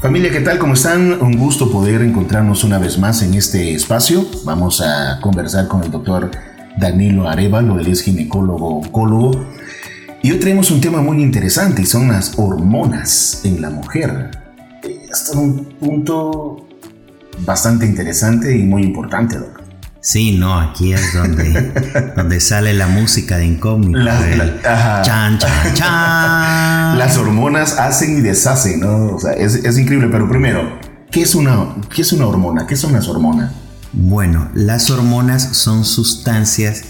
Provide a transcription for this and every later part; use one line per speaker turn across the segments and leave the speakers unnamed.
Familia, ¿qué tal? ¿Cómo están? Un gusto poder encontrarnos una vez más en este espacio. Vamos a conversar con el doctor Danilo Arevalo, él es ginecólogo oncólogo. Y hoy tenemos un tema muy interesante y son las hormonas en la mujer. Es un punto bastante interesante y muy importante, doctor.
Sí, no, aquí es donde, donde sale la música de incógnito.
chan, chan, chan. Las hormonas hacen y deshacen, ¿no? O sea, es, es, increíble, pero primero, ¿qué es, una, ¿qué es una hormona? ¿Qué son las hormonas?
Bueno, las hormonas son sustancias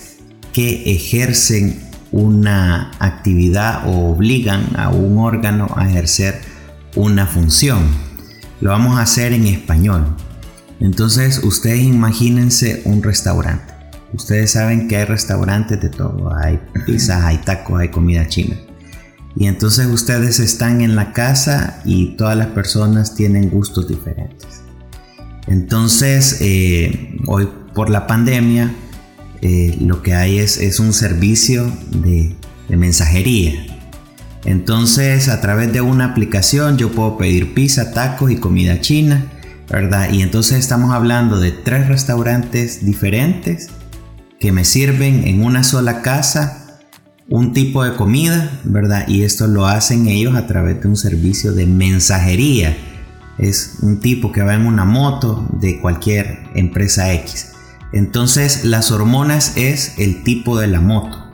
que ejercen una actividad o obligan a un órgano a ejercer una función. Lo vamos a hacer en español. Entonces ustedes imagínense un restaurante. Ustedes saben que hay restaurantes de todo. Hay pizzas, hay tacos, hay comida china. Y entonces ustedes están en la casa y todas las personas tienen gustos diferentes. Entonces, eh, hoy por la pandemia, eh, lo que hay es, es un servicio de, de mensajería. Entonces, a través de una aplicación yo puedo pedir pizza, tacos y comida china ¿verdad? Y entonces estamos hablando de tres restaurantes diferentes que me sirven en una sola casa un tipo de comida, ¿verdad? Y esto lo hacen ellos a través de un servicio de mensajería. Es un tipo que va en una moto de cualquier empresa X. Entonces las hormonas es el tipo de la moto,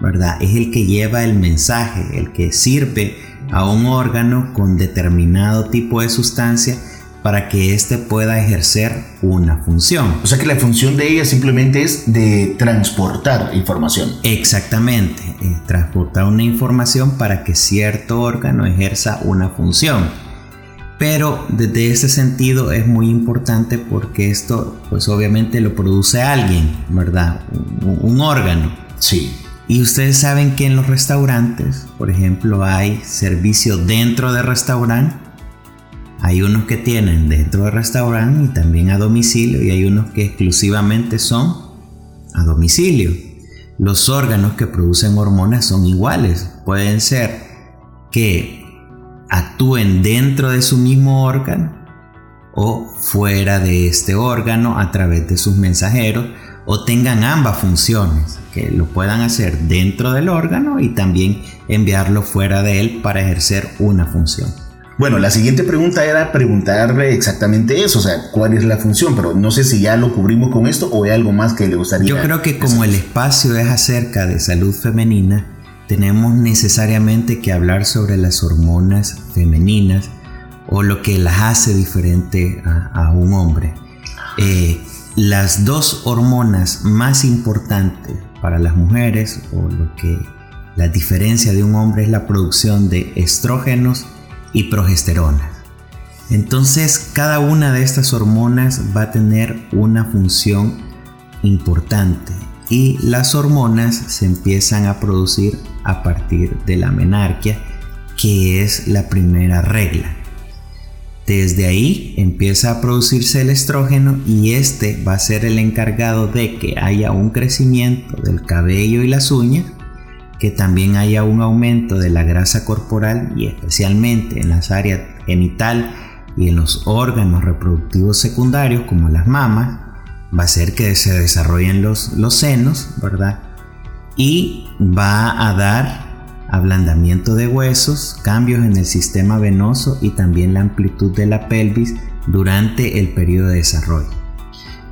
¿verdad? Es el que lleva el mensaje, el que sirve a un órgano con determinado tipo de sustancia para que éste pueda ejercer una función.
O sea que la función de ella simplemente es de transportar información.
Exactamente, eh, transportar una información para que cierto órgano ejerza una función. Pero desde ese sentido es muy importante porque esto pues obviamente lo produce alguien, ¿verdad? Un, un órgano.
Sí.
Y ustedes saben que en los restaurantes, por ejemplo, hay servicio dentro del restaurante hay unos que tienen dentro del restaurante y también a domicilio y hay unos que exclusivamente son a domicilio. Los órganos que producen hormonas son iguales. Pueden ser que actúen dentro de su mismo órgano o fuera de este órgano a través de sus mensajeros o tengan ambas funciones, que lo puedan hacer dentro del órgano y también enviarlo fuera de él para ejercer una función.
Bueno, la siguiente pregunta era preguntarle exactamente eso, o sea, cuál es la función, pero no sé si ya lo cubrimos con esto o hay algo más que le gustaría.
Yo creo que como el espacio es acerca de salud femenina, tenemos necesariamente que hablar sobre las hormonas femeninas o lo que las hace diferente a, un hombre. Eh, las dos hormonas más importantes para las mujeres o lo que la diferencia de un hombre es la producción de estrógenos y progesterona. Entonces cada una de estas hormonas va a tener una función importante y las hormonas se empiezan a producir a partir de la menarquia, que es la primera regla. Desde ahí empieza a producirse el estrógeno y este va a ser el encargado de que haya un crecimiento del cabello y las uñas que también haya un aumento de la grasa corporal y especialmente en las áreas genital y en los órganos reproductivos secundarios como las mamas, va a hacer que se desarrollen los, los senos, ¿verdad? Y va a dar ablandamiento de huesos, cambios en el sistema venoso y también la amplitud de la pelvis durante el periodo de desarrollo.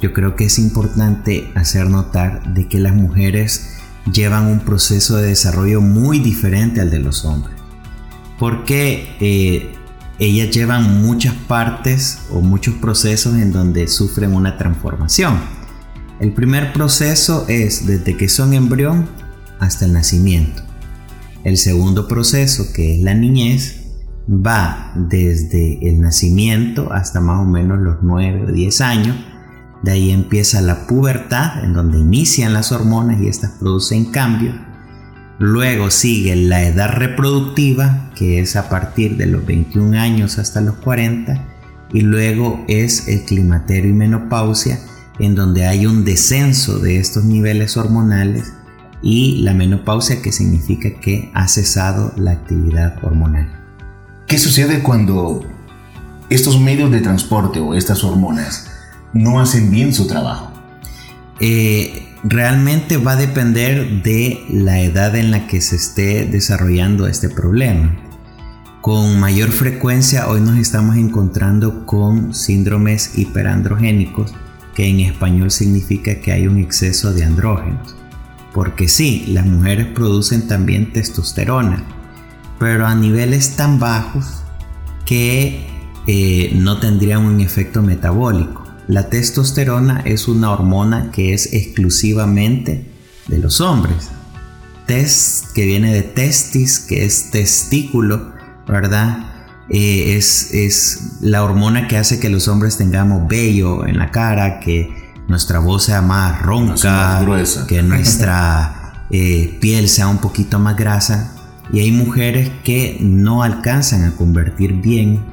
Yo creo que es importante hacer notar de que las mujeres llevan un proceso de desarrollo muy diferente al de los hombres. Porque eh, ellas llevan muchas partes o muchos procesos en donde sufren una transformación. El primer proceso es desde que son embrión hasta el nacimiento. El segundo proceso, que es la niñez, va desde el nacimiento hasta más o menos los 9 o 10 años de ahí empieza la pubertad, en donde inician las hormonas y estas producen cambios. Luego sigue la edad reproductiva, que es a partir de los 21 años hasta los 40. Y luego es el climaterio y menopausia, en donde hay un descenso de estos niveles hormonales. Y la menopausia, que significa que ha cesado la actividad hormonal.
¿Qué sucede cuando estos medios de transporte o estas hormonas no hacen bien su trabajo?
Eh, realmente va a depender de la edad en la que se esté desarrollando este problema. Con mayor frecuencia hoy nos estamos encontrando con síndromes hiperandrogénicos, que en español significa que hay un exceso de andrógenos. Porque sí, las mujeres producen también testosterona, pero a niveles tan bajos que eh, no tendrían un efecto metabólico. La testosterona es una hormona que es exclusivamente de los hombres. Test, que viene de testis, que es testículo, ¿verdad? Eh, es, es la hormona que hace que los hombres tengamos vello en la cara, que nuestra voz sea más ronca, que nuestra eh, piel sea un poquito más grasa. Y hay mujeres que no alcanzan a convertir bien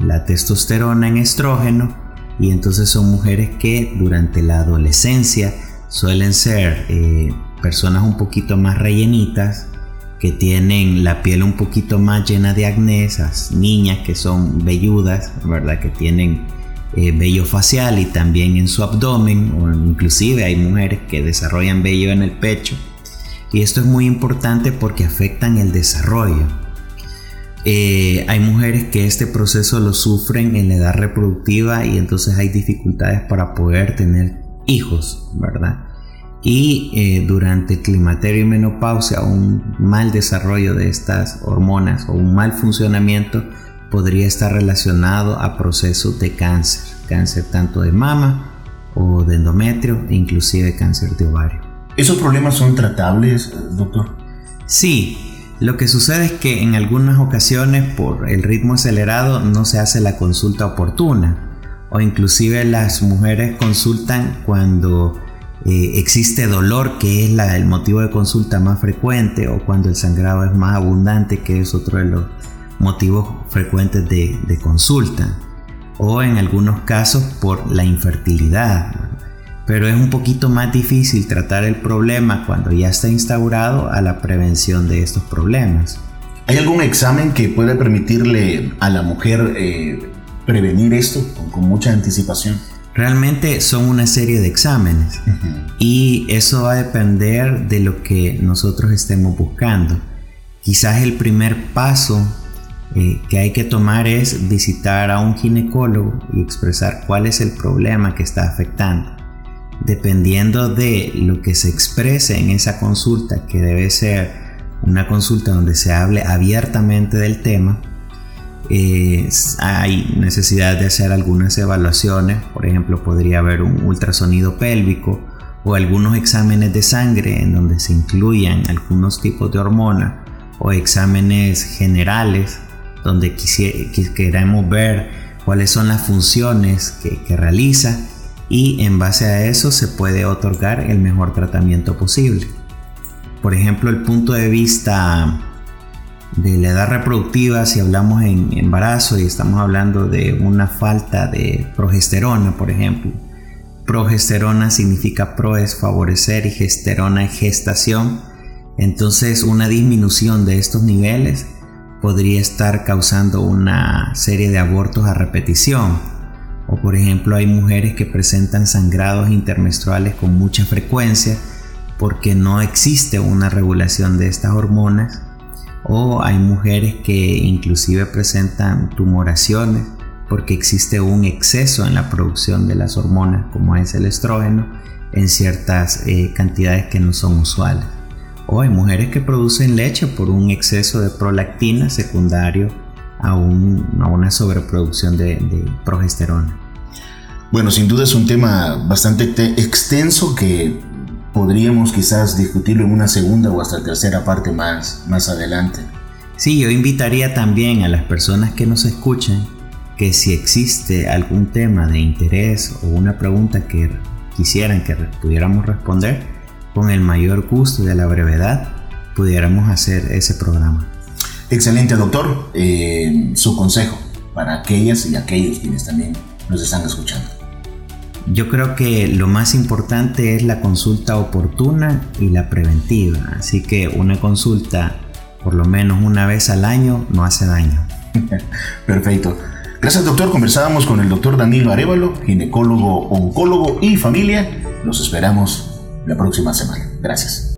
la testosterona en estrógeno y entonces son mujeres que durante la adolescencia suelen ser eh, personas un poquito más rellenitas, que tienen la piel un poquito más llena de acné, esas niñas que son velludas, ¿verdad? Que tienen eh, vello facial y también en su abdomen, o inclusive hay mujeres que desarrollan vello en el pecho. Y esto es muy importante porque afectan el desarrollo. Eh, hay mujeres que este proceso lo sufren en la edad reproductiva y entonces hay dificultades para poder tener hijos, ¿verdad? Y eh, durante el climaterio y menopausia, un mal desarrollo de estas hormonas o un mal funcionamiento podría estar relacionado a procesos de cáncer, cáncer tanto de mama o de endometrio e inclusive cáncer de ovario.
¿Esos problemas son tratables, doctor?
Sí, lo que sucede es que en algunas ocasiones por el ritmo acelerado no se hace la consulta oportuna. O inclusive las mujeres consultan cuando eh, existe dolor que es el motivo de consulta más frecuente o cuando el sangrado es más abundante que es otro de los motivos frecuentes de, de consulta. O en algunos casos por la infertilidad pero es un poquito más difícil tratar el problema cuando ya está instaurado a la prevención de estos problemas.
¿Hay algún examen que pueda permitirle a la mujer eh, prevenir esto con, mucha anticipación?
Realmente son una serie de exámenes y eso va a depender de lo que nosotros estemos buscando. Quizás el primer paso eh, que hay que tomar es visitar a un ginecólogo y expresar cuál es el problema que está afectando dependiendo de lo que se exprese en esa consulta, que debe ser una consulta donde se hable abiertamente del tema, hay necesidad de hacer algunas evaluaciones, por ejemplo, podría haber un ultrasonido pélvico o algunos exámenes de sangre en donde se incluyan algunos tipos de hormonas o exámenes generales donde queremos ver cuáles son las funciones que realiza y en base a eso se puede otorgar el mejor tratamiento posible. Por ejemplo, el punto de vista de la edad reproductiva, si hablamos en embarazo y estamos hablando de una falta de progesterona, por ejemplo. Progesterona significa pro es favorecer y gesterona es gestación. Entonces una disminución de estos niveles podría estar causando una serie de abortos a repetición o por ejemplo hay mujeres que presentan sangrados intermenstruales con mucha frecuencia porque no existe una regulación de estas hormonas. O hay mujeres que inclusive presentan tumoraciones porque existe un exceso en la producción de las hormonas como es el estrógeno en ciertas eh, cantidades que no son usuales. O hay mujeres que producen leche por un exceso de prolactina secundario a, una sobreproducción de, progesterona.
Bueno, sin duda es un tema bastante extenso que podríamos quizás discutirlo en una segunda o hasta tercera parte más, más adelante.
Sí, yo invitaría también a las personas que nos escuchan que si existe algún tema de interés o una pregunta que quisieran que pudiéramos responder, con el mayor gusto y a la brevedad, pudiéramos hacer ese programa.
Excelente, doctor. Eh, su consejo para aquellas y aquellos quienes también nos están escuchando.
Yo creo que lo más importante es la consulta oportuna y la preventiva. Así que una consulta por lo menos una vez al año no hace daño.
Perfecto. Gracias doctor, conversábamos con el doctor Danilo Arevalo, ginecólogo, oncólogo y familia. Los esperamos la próxima semana. Gracias.